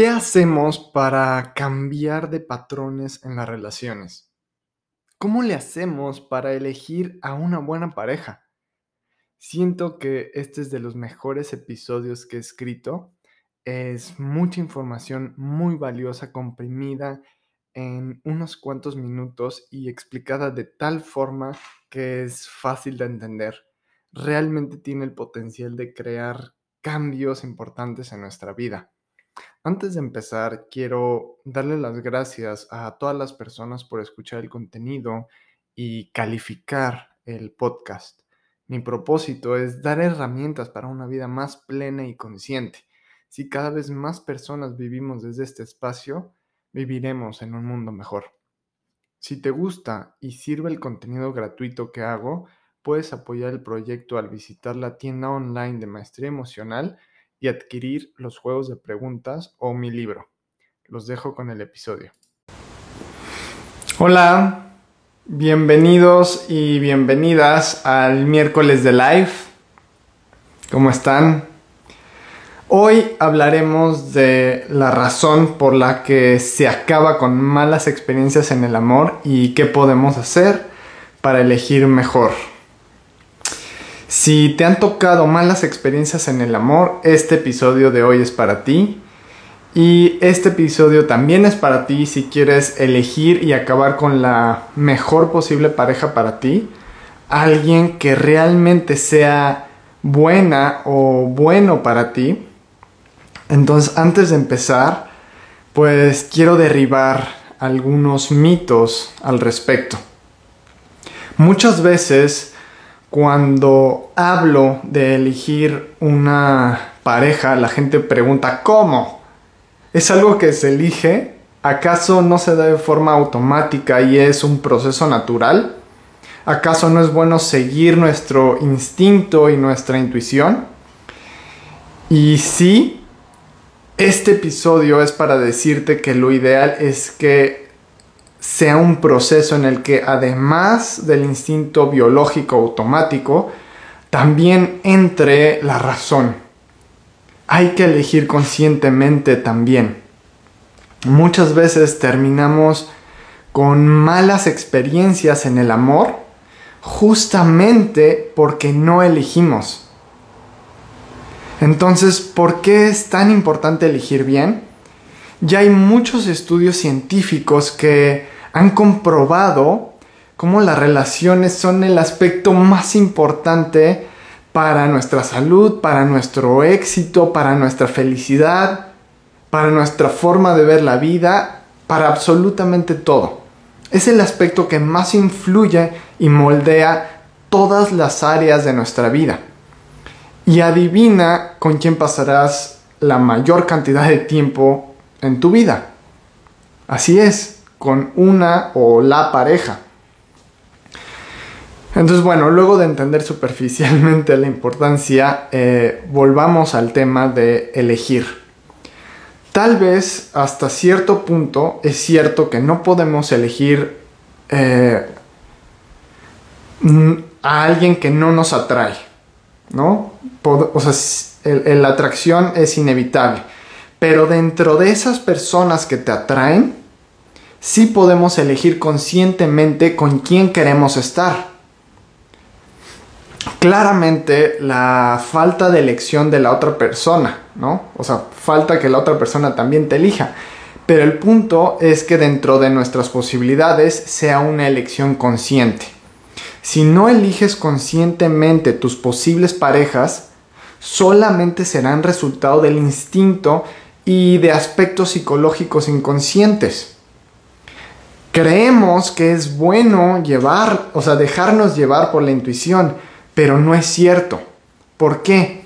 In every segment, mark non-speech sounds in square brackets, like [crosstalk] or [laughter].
¿Qué hacemos para cambiar de patrones en las relaciones? ¿Cómo le hacemos para elegir a una buena pareja? Siento que este es de los mejores episodios que he escrito. Es mucha información muy valiosa, comprimida en unos cuantos minutos y explicada de tal forma que es fácil de entender. Realmente tiene el potencial de crear cambios importantes en nuestra vida. Antes de empezar, quiero darle las gracias a todas las personas por escuchar el contenido y calificar el podcast. Mi propósito es dar herramientas para una vida más plena y consciente. Si cada vez más personas vivimos desde este espacio, viviremos en un mundo mejor. Si te gusta y sirve el contenido gratuito que hago, puedes apoyar el proyecto al visitar la tienda online de Maestría Emocional y adquirir los juegos de preguntas o mi libro. Los dejo con el episodio. Hola, bienvenidos y bienvenidas al miércoles de live. ¿Cómo están? Hoy hablaremos de la razón por la que se acaba con malas experiencias en el amor y qué podemos hacer para elegir mejor. Si te han tocado malas experiencias en el amor, este episodio de hoy es para ti. Y este episodio también es para ti si quieres elegir y acabar con la mejor posible pareja para ti. Alguien que realmente sea buena o bueno para ti. Entonces, antes de empezar, pues quiero derribar algunos mitos al respecto. Muchas veces cuando hablo de elegir una pareja, la gente pregunta ¿cómo? ¿Es algo que se elige? ¿Acaso no se da de forma automática y es un proceso natural? ¿Acaso no es bueno seguir nuestro instinto y nuestra intuición? Y sí, este episodio es para decirte que lo ideal es que sea un proceso en el que además del instinto biológico automático, también entre la razón. Hay que elegir conscientemente también. Muchas veces terminamos con malas experiencias en el amor justamente porque no elegimos. Entonces, ¿por qué es tan importante elegir bien? Ya hay muchos estudios científicos que han comprobado cómo las relaciones son el aspecto más importante para nuestra salud, para nuestro éxito, para nuestra felicidad, para nuestra forma de ver la vida, para absolutamente todo. Es el aspecto que más influye y moldea todas las áreas de nuestra vida. Y adivina con quién pasarás la mayor cantidad de tiempo en tu vida. Así es, con una o la pareja. Entonces, bueno, luego de entender superficialmente la importancia, eh, volvamos al tema de elegir. Tal vez hasta cierto punto es cierto que no podemos elegir eh, a alguien que no nos atrae, ¿no? O sea, la atracción es inevitable. Pero dentro de esas personas que te atraen, sí podemos elegir conscientemente con quién queremos estar. Claramente la falta de elección de la otra persona, ¿no? O sea, falta que la otra persona también te elija. Pero el punto es que dentro de nuestras posibilidades sea una elección consciente. Si no eliges conscientemente tus posibles parejas, solamente serán resultado del instinto y de aspectos psicológicos inconscientes creemos que es bueno llevar, o sea, dejarnos llevar por la intuición, pero no es cierto. ¿Por qué?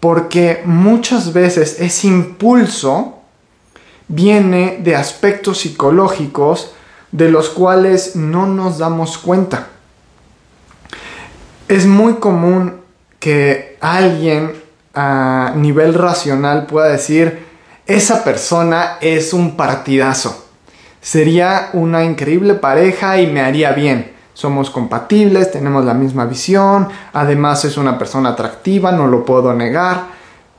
porque muchas veces ese impulso viene de aspectos psicológicos de los cuales no nos damos cuenta. Es muy común que alguien a nivel racional pueda decir, esa persona es un partidazo. Sería una increíble pareja y me haría bien. Somos compatibles, tenemos la misma visión, además es una persona atractiva, no lo puedo negar,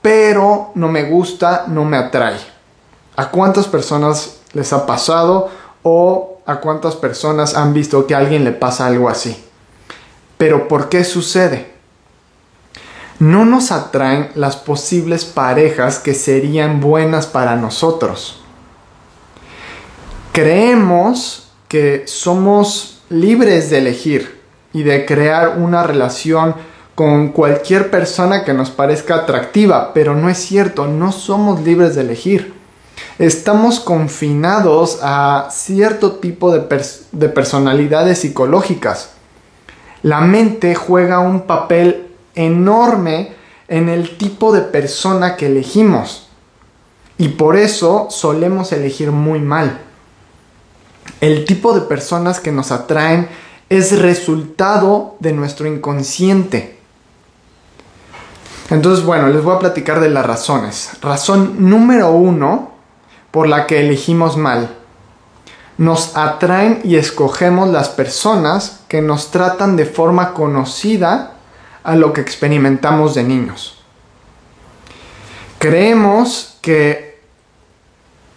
pero no me gusta, no me atrae. ¿A cuántas personas les ha pasado o a cuántas personas han visto que a alguien le pasa algo así? Pero ¿por qué sucede? No nos atraen las posibles parejas que serían buenas para nosotros. Creemos que somos libres de elegir y de crear una relación con cualquier persona que nos parezca atractiva, pero no es cierto, no somos libres de elegir. Estamos confinados a cierto tipo de, de personalidades psicológicas. La mente juega un papel enorme en el tipo de persona que elegimos. Y por eso solemos elegir muy mal. El tipo de personas que nos atraen es resultado de nuestro inconsciente. Entonces, bueno, les voy a platicar de las razones. Razón número uno por la que elegimos mal. Nos atraen y escogemos las personas que nos tratan de forma conocida a lo que experimentamos de niños. Creemos que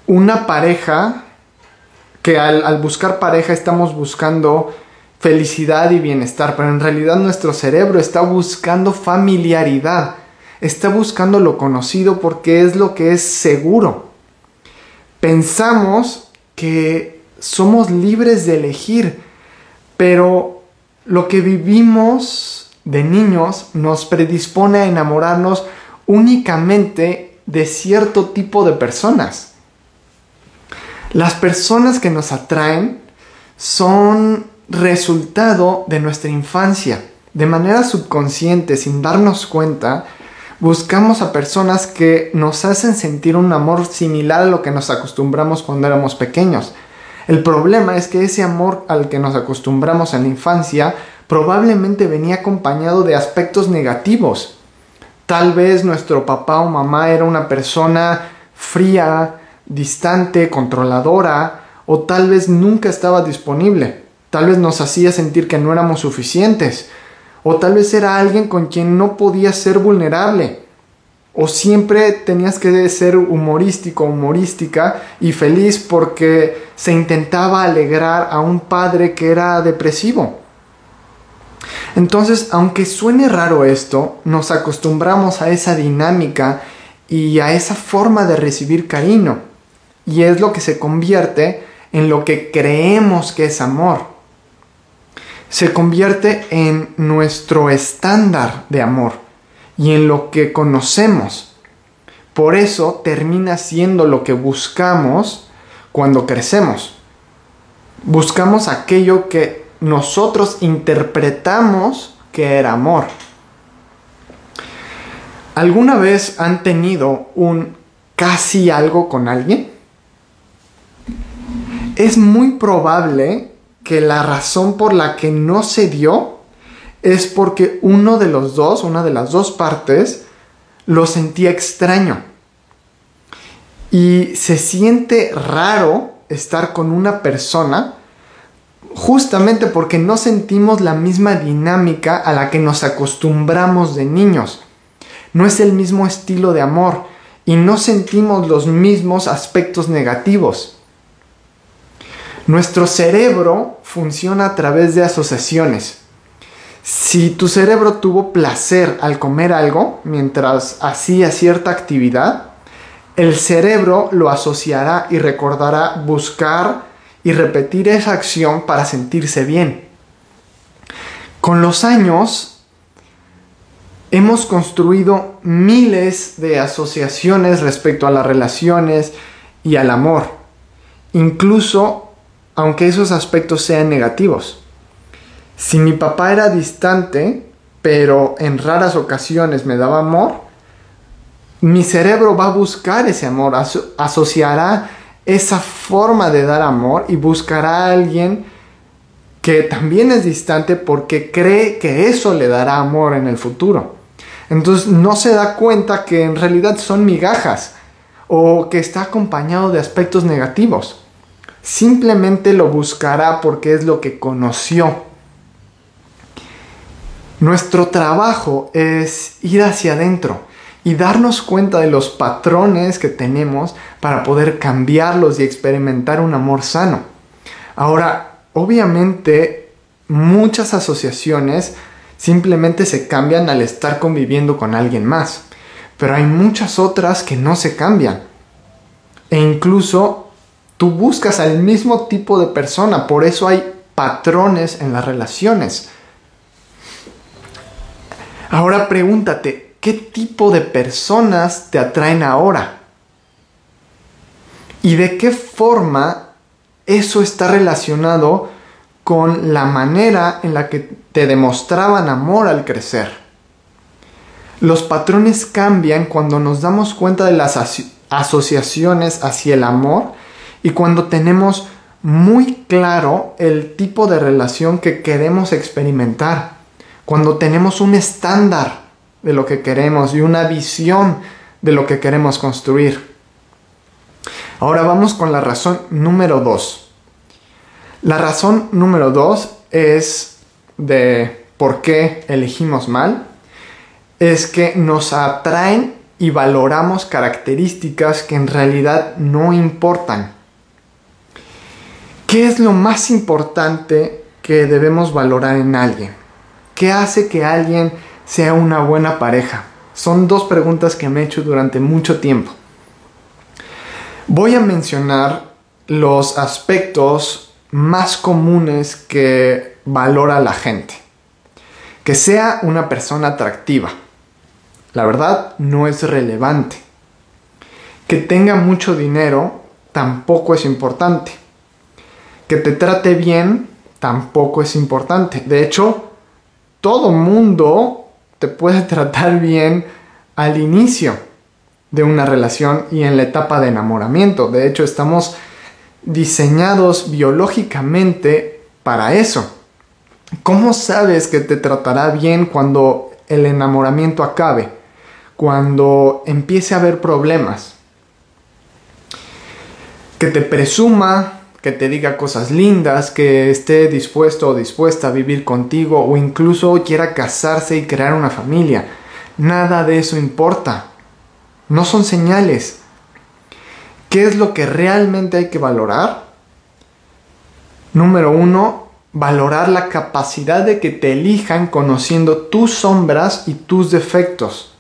una pareja, que al, buscar pareja estamos buscando felicidad y bienestar, pero en realidad nuestro cerebro está buscando familiaridad, está buscando lo conocido porque es lo que es seguro. Pensamos que somos libres de elegir, pero lo que vivimos de niños nos predispone a enamorarnos únicamente de cierto tipo de personas. Las personas que nos atraen son resultado de nuestra infancia. De manera subconsciente, sin darnos cuenta, buscamos a personas que nos hacen sentir un amor similar a lo que nos acostumbramos cuando éramos pequeños. El problema es que ese amor al que nos acostumbramos en la infancia probablemente venía acompañado de aspectos negativos. Tal vez nuestro papá o mamá era una persona fría, distante, controladora, o tal vez nunca estaba disponible. Tal vez nos hacía sentir que no éramos suficientes. O tal vez era alguien con quien no podías ser vulnerable. O siempre tenías que ser humorístico, humorística y feliz porque se intentaba alegrar a un padre que era depresivo. Entonces, aunque suene raro esto, nos acostumbramos a esa dinámica y a esa forma de recibir cariño. Y es lo que se convierte en lo que creemos que es amor. Se convierte en nuestro estándar de amor y en lo que conocemos. Por eso termina siendo lo que buscamos cuando crecemos. Buscamos aquello que nosotros interpretamos que era amor. ¿Alguna vez han tenido un casi algo con alguien? Es muy probable que la razón por la que no se dio es porque uno de los dos, una de las dos partes, lo sentía extraño. Y se siente raro estar con una persona justamente porque no sentimos la misma dinámica a la que nos acostumbramos de niños. No es el mismo estilo de amor y no sentimos los mismos aspectos negativos. Nuestro cerebro funciona a través de asociaciones. Si tu cerebro tuvo placer al comer algo mientras hacía cierta actividad, el cerebro lo asociará y recordará buscar y repetir esa acción para sentirse bien. Con los años hemos construido miles de asociaciones respecto a las relaciones y al amor, incluso aunque esos aspectos sean negativos. Si mi papá era distante, pero en raras ocasiones me daba amor, mi cerebro va a buscar ese amor, asociará esa forma de dar amor y buscará a alguien que también es distante porque cree que eso le dará amor en el futuro. Entonces no se da cuenta que en realidad son migajas o que está acompañado de aspectos negativos. Simplemente lo buscará porque es lo que conoció. Nuestro trabajo es ir hacia adentro y darnos cuenta de los patrones que tenemos para poder cambiarlos y experimentar un amor sano. Ahora, obviamente, muchas asociaciones simplemente se cambian al estar conviviendo con alguien más, pero hay muchas otras que no se cambian. E incluso tú buscas al mismo tipo de persona, por eso hay patrones en las relaciones. Ahora pregúntate, ¿Qué tipo de personas te atraen ahora? ¿Y de qué forma eso está relacionado con la manera en la que te demostraban amor al crecer? Los patrones cambian cuando nos damos cuenta de las asociaciones hacia el amor y cuando tenemos muy claro el tipo de relación que queremos experimentar, cuando tenemos un estándar de lo que queremos y una visión de lo que queremos construir. Ahora vamos con la razón número dos. La razón número dos es de por qué elegimos mal. Es que nos atraen y valoramos características que en realidad no importan. ¿Qué es lo más importante que debemos valorar en alguien? ¿Qué hace que alguien sea una buena pareja? Son dos preguntas que me he hecho durante mucho tiempo. Voy a mencionar los aspectos más comunes que valora la gente. Que sea una persona atractiva. La verdad no es relevante. Que tenga mucho dinero tampoco es importante. Que te trate bien tampoco es importante. De hecho, todo mundo te puede [laughs] tratar bien al inicio de una relación y en la etapa de enamoramiento. De hecho, estamos diseñados biológicamente para eso. ¿Cómo sabes que te tratará bien cuando el enamoramiento acabe? Cuando empiece a haber problemas. Que te presuma que te diga cosas lindas, que esté dispuesto o dispuesta a vivir contigo o incluso quiera casarse y crear una familia. Nada de eso importa. No son señales. ¿Qué es lo que realmente hay que valorar? Número uno, valorar la capacidad de que te elijan conociendo tus sombras y tus defectos.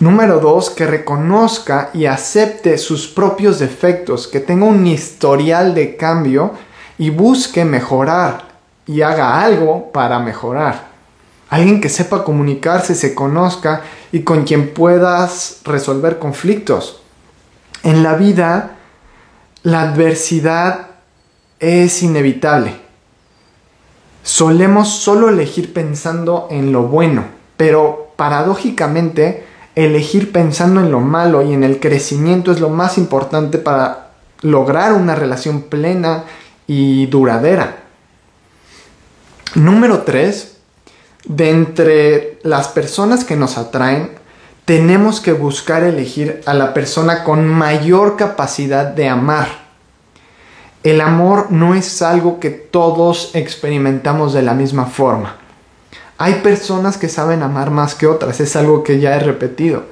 Número dos, que reconozca y acepte sus propios defectos, que tenga un historial de cambio y busque mejorar y haga algo para mejorar. Alguien que sepa comunicarse, se conozca y con quien puedas resolver conflictos. En la vida, la adversidad es inevitable. Solemos solo elegir pensando en lo bueno, pero paradójicamente, elegir pensando en lo malo y en el crecimiento es lo más importante para lograr una relación plena y duradera. Número 3. De entre las personas que nos atraen, tenemos que buscar elegir a la persona con mayor capacidad de amar. El amor no es algo que todos experimentamos de la misma forma. Hay personas que saben amar más que otras, es algo que ya he repetido.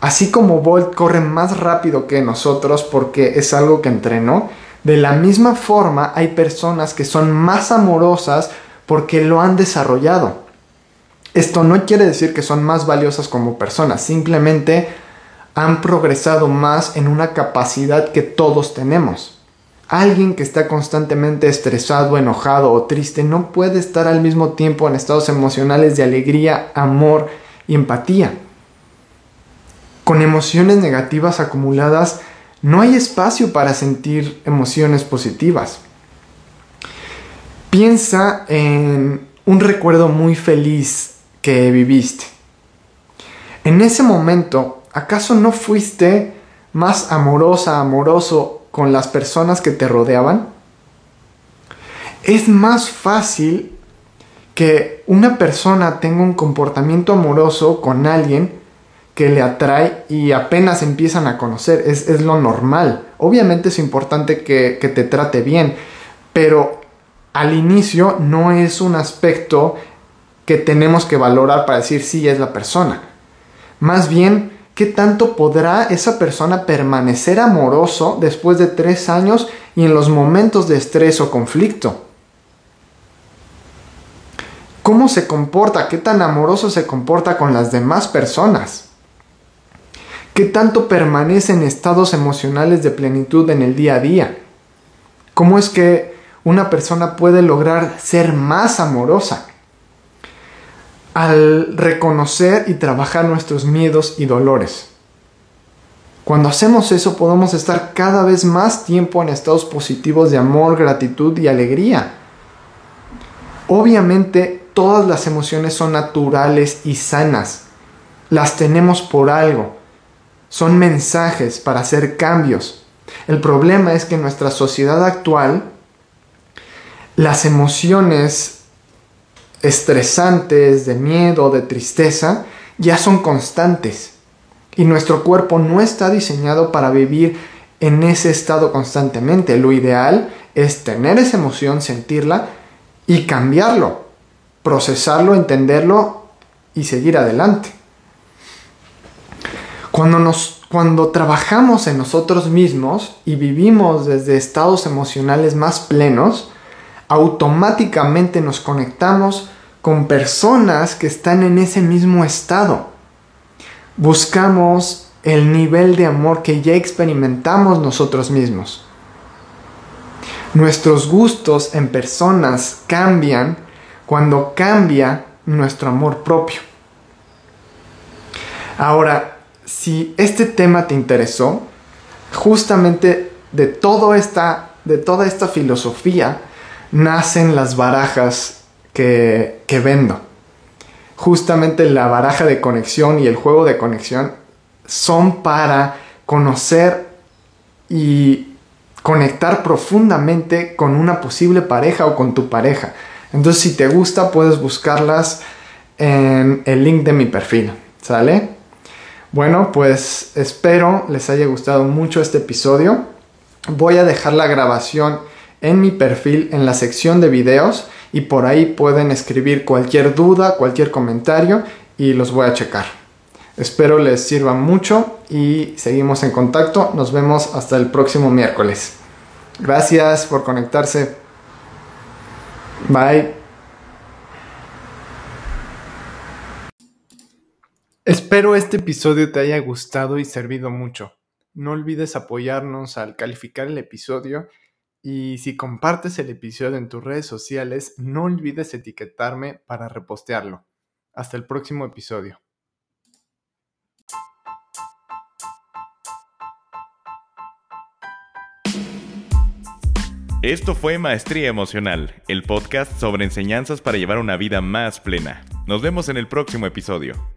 Así como Bolt corre más rápido que nosotros porque es algo que entrenó, de la misma forma hay personas que son más amorosas porque lo han desarrollado. Esto no quiere decir que son más valiosas como personas, simplemente han progresado más en una capacidad que todos tenemos. Alguien que está constantemente estresado, enojado o triste no puede estar al mismo tiempo en estados emocionales de alegría, amor y empatía. Con emociones negativas acumuladas no hay espacio para sentir emociones positivas. Piensa en un recuerdo muy feliz que viviste. En ese momento, ¿acaso no fuiste más amorosa, amoroso con las personas que te rodeaban? Es más fácil que una persona tenga un comportamiento amoroso con alguien que le atrae y apenas empiezan a conocer. Es, lo normal. Obviamente es importante que, que te trate bien, pero al inicio no es un aspecto que tenemos que valorar para decir si es la persona. Más bien, ¿qué tanto podrá esa persona permanecer amoroso después de tres años y en los momentos de estrés o conflicto? ¿Cómo se comporta? ¿Qué tan amoroso se comporta con las demás personas? ¿Qué tanto permanece en estados emocionales de plenitud en el día a día? ¿Cómo es que una persona puede lograr ser más amorosa? Al reconocer y trabajar nuestros miedos y dolores. Cuando hacemos eso podemos estar cada vez más tiempo en estados positivos de amor, gratitud y alegría. Obviamente todas las emociones son naturales y sanas. Las tenemos por algo son mensajes para hacer cambios. El problema es que en nuestra sociedad actual las emociones estresantes, de miedo, de tristeza, ya son constantes. Y nuestro cuerpo no está diseñado para vivir en ese estado constantemente. Lo ideal es tener esa emoción, sentirla y cambiarlo, procesarlo, entenderlo y seguir adelante. Cuando, nos, cuando trabajamos en nosotros mismos y vivimos desde estados emocionales más plenos, automáticamente nos conectamos con personas que están en ese mismo estado. Buscamos el nivel de amor que ya experimentamos nosotros mismos. Nuestros gustos en personas cambian cuando cambia nuestro amor propio. Ahora, si este tema te interesó, justamente de, todo esta, de toda esta filosofía nacen las barajas que, que vendo. Justamente la baraja de conexión y el juego de conexión son para conocer y conectar profundamente con una posible pareja o con tu pareja. Entonces si te gusta puedes buscarlas en el link de mi perfil. ¿Sale? Bueno, pues espero les haya gustado mucho este episodio. Voy a dejar la grabación en mi perfil en la sección de videos y por ahí pueden escribir cualquier duda, cualquier comentario y los voy a checar. Espero les sirva mucho y seguimos en contacto. Nos vemos hasta el próximo miércoles. Gracias por conectarse. Bye. Espero este episodio te haya gustado y servido mucho. No olvides apoyarnos al calificar el episodio y si compartes el episodio en tus redes sociales, no olvides etiquetarme para repostearlo. Hasta el próximo episodio. Esto fue Maestría Emocional, el podcast sobre enseñanzas para llevar una vida más plena. Nos vemos en el próximo episodio.